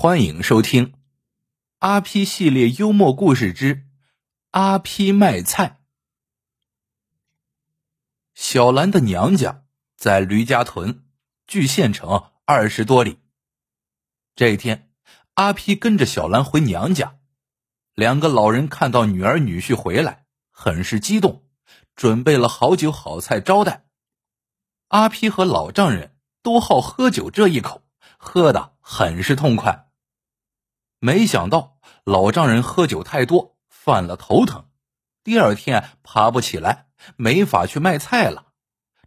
欢迎收听《阿 P 系列幽默故事之阿 P 卖菜》。小兰的娘家在驴家屯，距县城二十多里。这一天，阿 P 跟着小兰回娘家，两个老人看到女儿女婿回来，很是激动，准备了好酒好菜招待。阿 P 和老丈人都好喝酒这一口，喝的很是痛快。没想到老丈人喝酒太多，犯了头疼，第二天爬不起来，没法去卖菜了。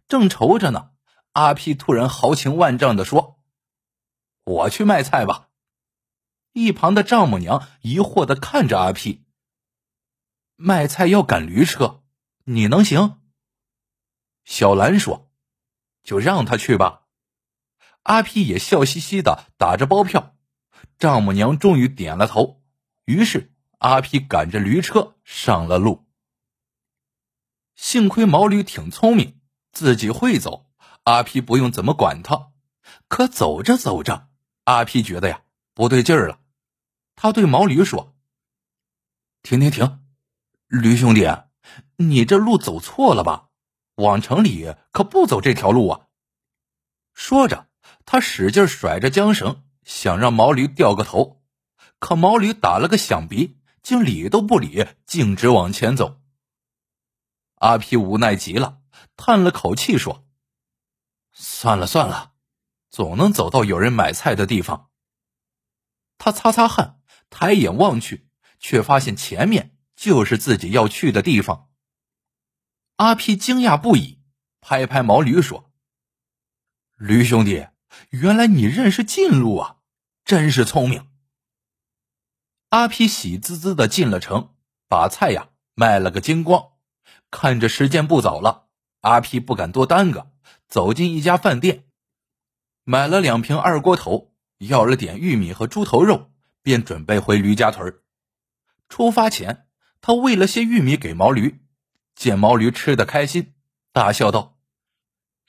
正愁着呢，阿 P 突然豪情万丈的说：“我去卖菜吧。”一旁的丈母娘疑惑的看着阿 P：“：“ 卖菜要赶驴车，你能行？”小兰说：“就让他去吧。”阿 P 也笑嘻嘻的打着包票。丈母娘终于点了头，于是阿皮赶着驴车上了路。幸亏毛驴挺聪明，自己会走，阿皮不用怎么管他。可走着走着，阿皮觉得呀不对劲儿了，他对毛驴说：“停停停，驴兄弟，你这路走错了吧？往城里可不走这条路啊！”说着，他使劲甩着缰绳。想让毛驴掉个头，可毛驴打了个响鼻，竟理都不理，径直往前走。阿皮无奈极了，叹了口气说：“算了算了，总能走到有人买菜的地方。”他擦擦汗，抬眼望去，却发现前面就是自己要去的地方。阿皮惊讶不已，拍拍毛驴说：“驴兄弟。”原来你认识近路啊，真是聪明。阿皮喜滋滋的进了城，把菜呀卖了个精光。看着时间不早了，阿皮不敢多耽搁，走进一家饭店，买了两瓶二锅头，要了点玉米和猪头肉，便准备回驴家屯。出发前，他喂了些玉米给毛驴，见毛驴吃的开心，大笑道：“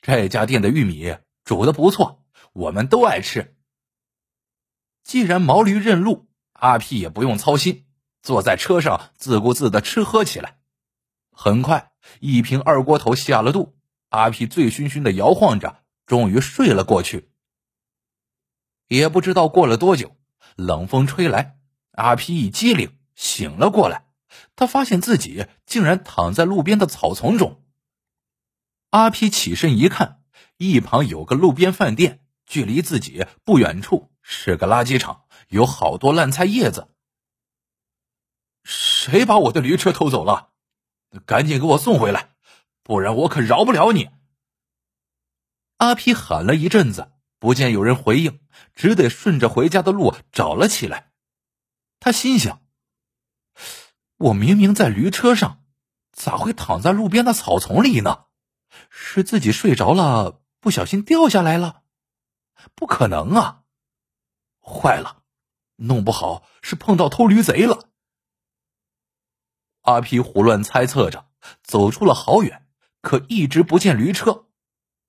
这家店的玉米煮的不错。”我们都爱吃。既然毛驴认路，阿屁也不用操心，坐在车上自顾自的吃喝起来。很快，一瓶二锅头下了肚，阿屁醉醺醺的摇晃着，终于睡了过去。也不知道过了多久，冷风吹来，阿屁一激灵，醒了过来。他发现自己竟然躺在路边的草丛中。阿皮起身一看，一旁有个路边饭店。距离自己不远处是个垃圾场，有好多烂菜叶子。谁把我的驴车偷走了？赶紧给我送回来，不然我可饶不了你！阿皮喊了一阵子，不见有人回应，只得顺着回家的路找了起来。他心想：我明明在驴车上，咋会躺在路边的草丛里呢？是自己睡着了，不小心掉下来了？不可能啊！坏了，弄不好是碰到偷驴贼了。阿皮胡乱猜测着，走出了好远，可一直不见驴车。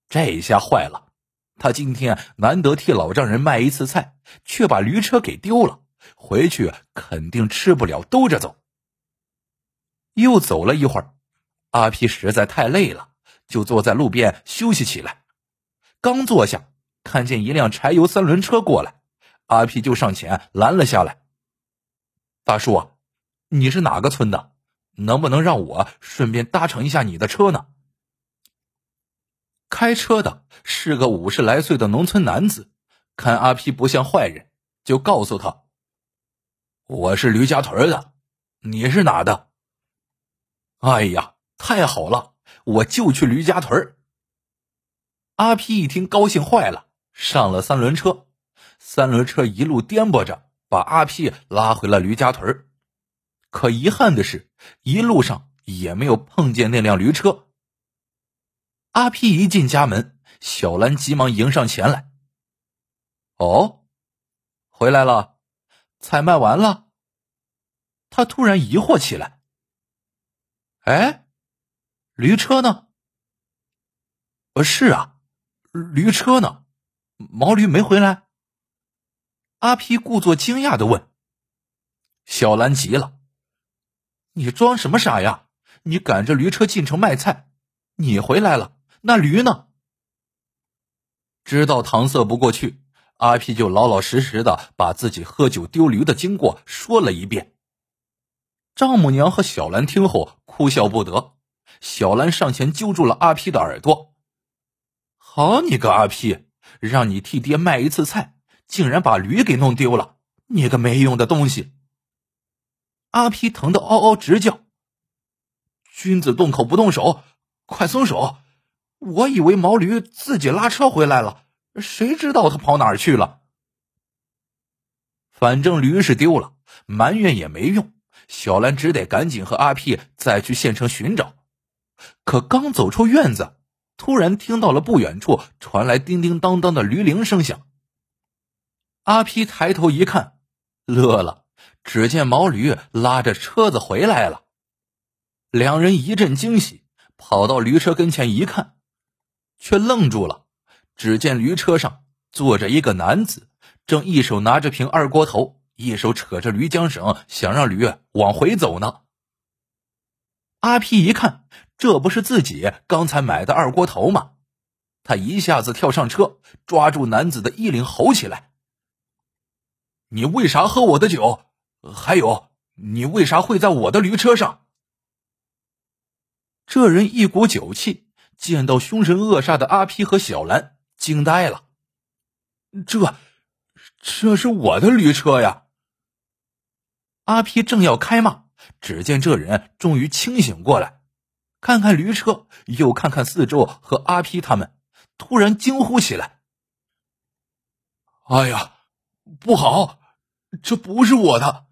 这下坏了，他今天难得替老丈人卖一次菜，却把驴车给丢了，回去肯定吃不了兜着走。又走了一会儿，阿皮实在太累了，就坐在路边休息起来。刚坐下。看见一辆柴油三轮车过来，阿皮就上前拦了下来。大叔，你是哪个村的？能不能让我顺便搭乘一下你的车呢？开车的是个五十来岁的农村男子，看阿皮不像坏人，就告诉他：“我是驴家屯的，你是哪的？”哎呀，太好了，我就去驴家屯。阿皮一听，高兴坏了。上了三轮车，三轮车一路颠簸着，把阿屁拉回了驴家屯可遗憾的是，一路上也没有碰见那辆驴车。阿屁一进家门，小兰急忙迎上前来：“哦，回来了，菜卖完了。”他突然疑惑起来：“哎，驴车呢？”“呃，是啊，驴车呢？”毛驴没回来。阿皮故作惊讶的问。小兰急了：“你装什么傻呀？你赶着驴车进城卖菜，你回来了，那驴呢？”知道搪塞不过去，阿皮就老老实实的把自己喝酒丢驴的经过说了一遍。丈母娘和小兰听后哭笑不得，小兰上前揪住了阿皮的耳朵：“好你个阿皮，让你替爹卖一次菜，竟然把驴给弄丢了！你个没用的东西！”阿皮疼得嗷嗷直叫：“君子动口不动手，快松手！”我以为毛驴自己拉车回来了，谁知道他跑哪儿去了？反正驴是丢了，埋怨也没用。小兰只得赶紧和阿屁再去县城寻找。可刚走出院子，突然听到了不远处传来叮叮当当的驴铃声响。阿皮抬头一看，乐了，只见毛驴拉着车子回来了。两人一阵惊喜，跑到驴车跟前一看。却愣住了，只见驴车上坐着一个男子，正一手拿着瓶二锅头，一手扯着驴缰绳，想让驴往回走呢。阿皮一看，这不是自己刚才买的二锅头吗？他一下子跳上车，抓住男子的衣领，吼起来：“你为啥喝我的酒？还有，你为啥会在我的驴车上？”这人一股酒气。见到凶神恶煞的阿皮和小兰，惊呆了。这，这是我的驴车呀！阿皮正要开骂，只见这人终于清醒过来，看看驴车，又看看四周和阿皮他们，突然惊呼起来：“哎呀，不好！这不是我的，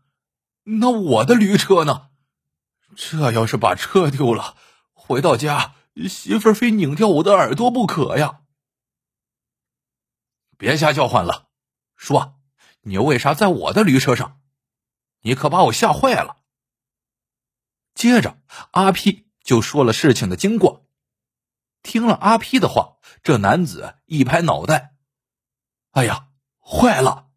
那我的驴车呢？这要是把车丢了，回到家……”媳妇儿非拧掉我的耳朵不可呀！别瞎叫唤了，说，你为啥在我的驴车上？你可把我吓坏了。接着，阿皮就说了事情的经过。听了阿皮的话，这男子一拍脑袋：“哎呀，坏了！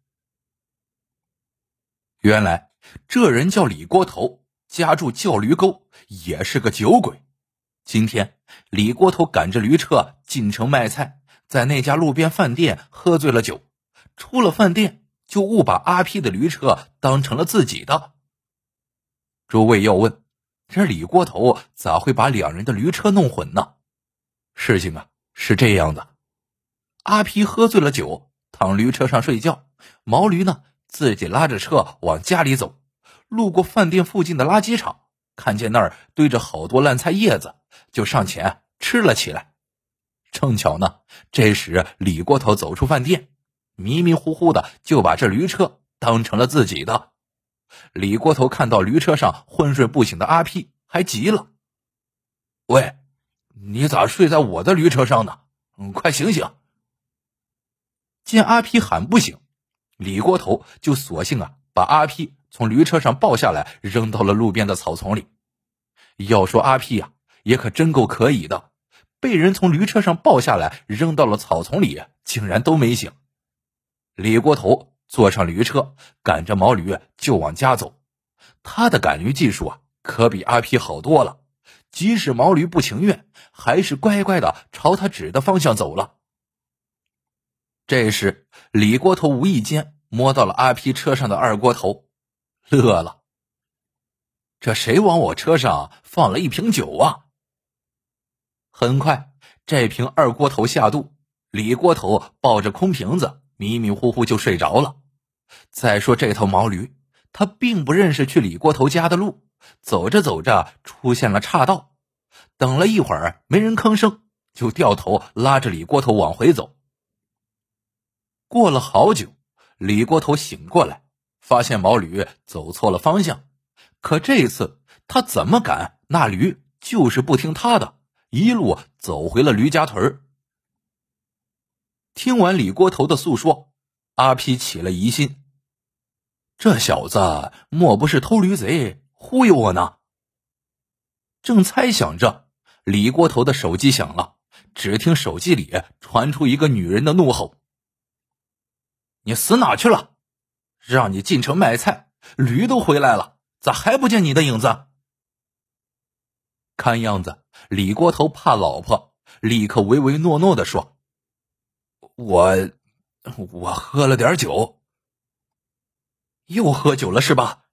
原来这人叫李锅头，家住叫驴沟，也是个酒鬼。”今天，李锅头赶着驴车进城卖菜，在那家路边饭店喝醉了酒，出了饭店就误把阿皮的驴车当成了自己的。诸位要问，这李锅头咋会把两人的驴车弄混呢？事情啊是这样的：阿皮喝醉了酒，躺驴车上睡觉，毛驴呢自己拉着车往家里走，路过饭店附近的垃圾场。看见那儿堆着好多烂菜叶子，就上前吃了起来。正巧呢，这时李锅头走出饭店，迷迷糊糊的就把这驴车当成了自己的。李锅头看到驴车上昏睡不醒的阿屁，还急了：“喂，你咋睡在我的驴车上呢？嗯快醒醒！”见阿屁喊不醒，李锅头就索性啊把阿屁。从驴车上抱下来，扔到了路边的草丛里。要说阿屁呀，也可真够可以的，被人从驴车上抱下来，扔到了草丛里，竟然都没醒。李锅头坐上驴车，赶着毛驴就往家走。他的赶驴技术啊，可比阿皮好多了。即使毛驴不情愿，还是乖乖的朝他指的方向走了。这时，李锅头无意间摸到了阿皮车上的二锅头。乐了，这谁往我车上放了一瓶酒啊？很快，这瓶二锅头下肚，李锅头抱着空瓶子，迷迷糊糊就睡着了。再说这头毛驴，他并不认识去李锅头家的路，走着走着出现了岔道，等了一会儿没人吭声，就掉头拉着李锅头往回走。过了好久，李锅头醒过来。发现毛驴走错了方向，可这次他怎么敢？那驴就是不听他的，一路走回了驴家屯儿听完李锅头的诉说，阿皮起了疑心：这小子莫不是偷驴贼忽悠我呢？正猜想着，李锅头的手机响了，只听手机里传出一个女人的怒吼：“你死哪去了？让你进城卖菜，驴都回来了，咋还不见你的影子？看样子李锅头怕老婆，立刻唯唯诺诺的说：“我，我喝了点酒，又喝酒了是吧？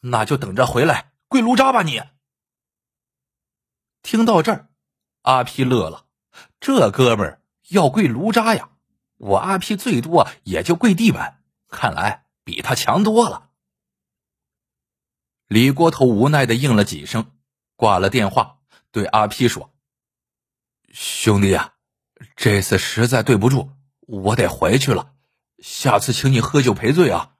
那就等着回来跪炉渣吧你。”听到这儿，阿皮乐了，这哥们儿要跪炉渣呀？我阿皮最多也就跪地板，看来比他强多了。李锅头无奈的应了几声，挂了电话，对阿皮说：“兄弟呀，这次实在对不住，我得回去了。下次请你喝酒赔罪啊。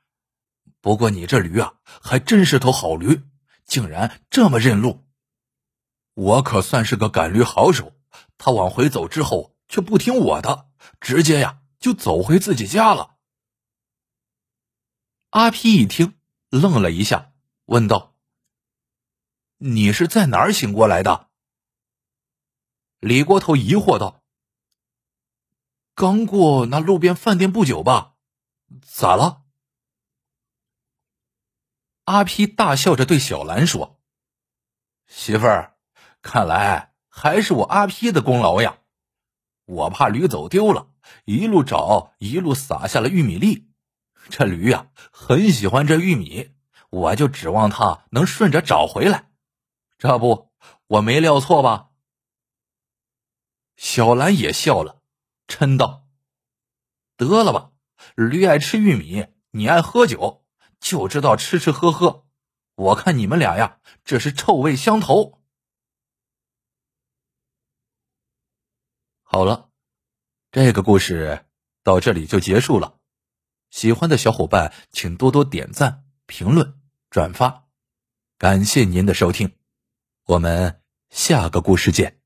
不过你这驴啊，还真是头好驴，竟然这么认路。我可算是个赶驴好手，他往回走之后却不听我的，直接呀。”就走回自己家了。阿皮一听，愣了一下，问道：“你是在哪儿醒过来的？”李国头疑惑道：“刚过那路边饭店不久吧？咋了？”阿皮大笑着对小兰说：“媳妇儿，看来还是我阿皮的功劳呀。我怕驴走丢了。”一路找，一路撒下了玉米粒。这驴呀，很喜欢这玉米，我就指望它能顺着找回来。这不，我没料错吧？小兰也笑了，嗔道：“得了吧，驴爱吃玉米，你爱喝酒，就知道吃吃喝喝。我看你们俩呀，这是臭味相投。”好了。这个故事到这里就结束了，喜欢的小伙伴请多多点赞、评论、转发，感谢您的收听，我们下个故事见。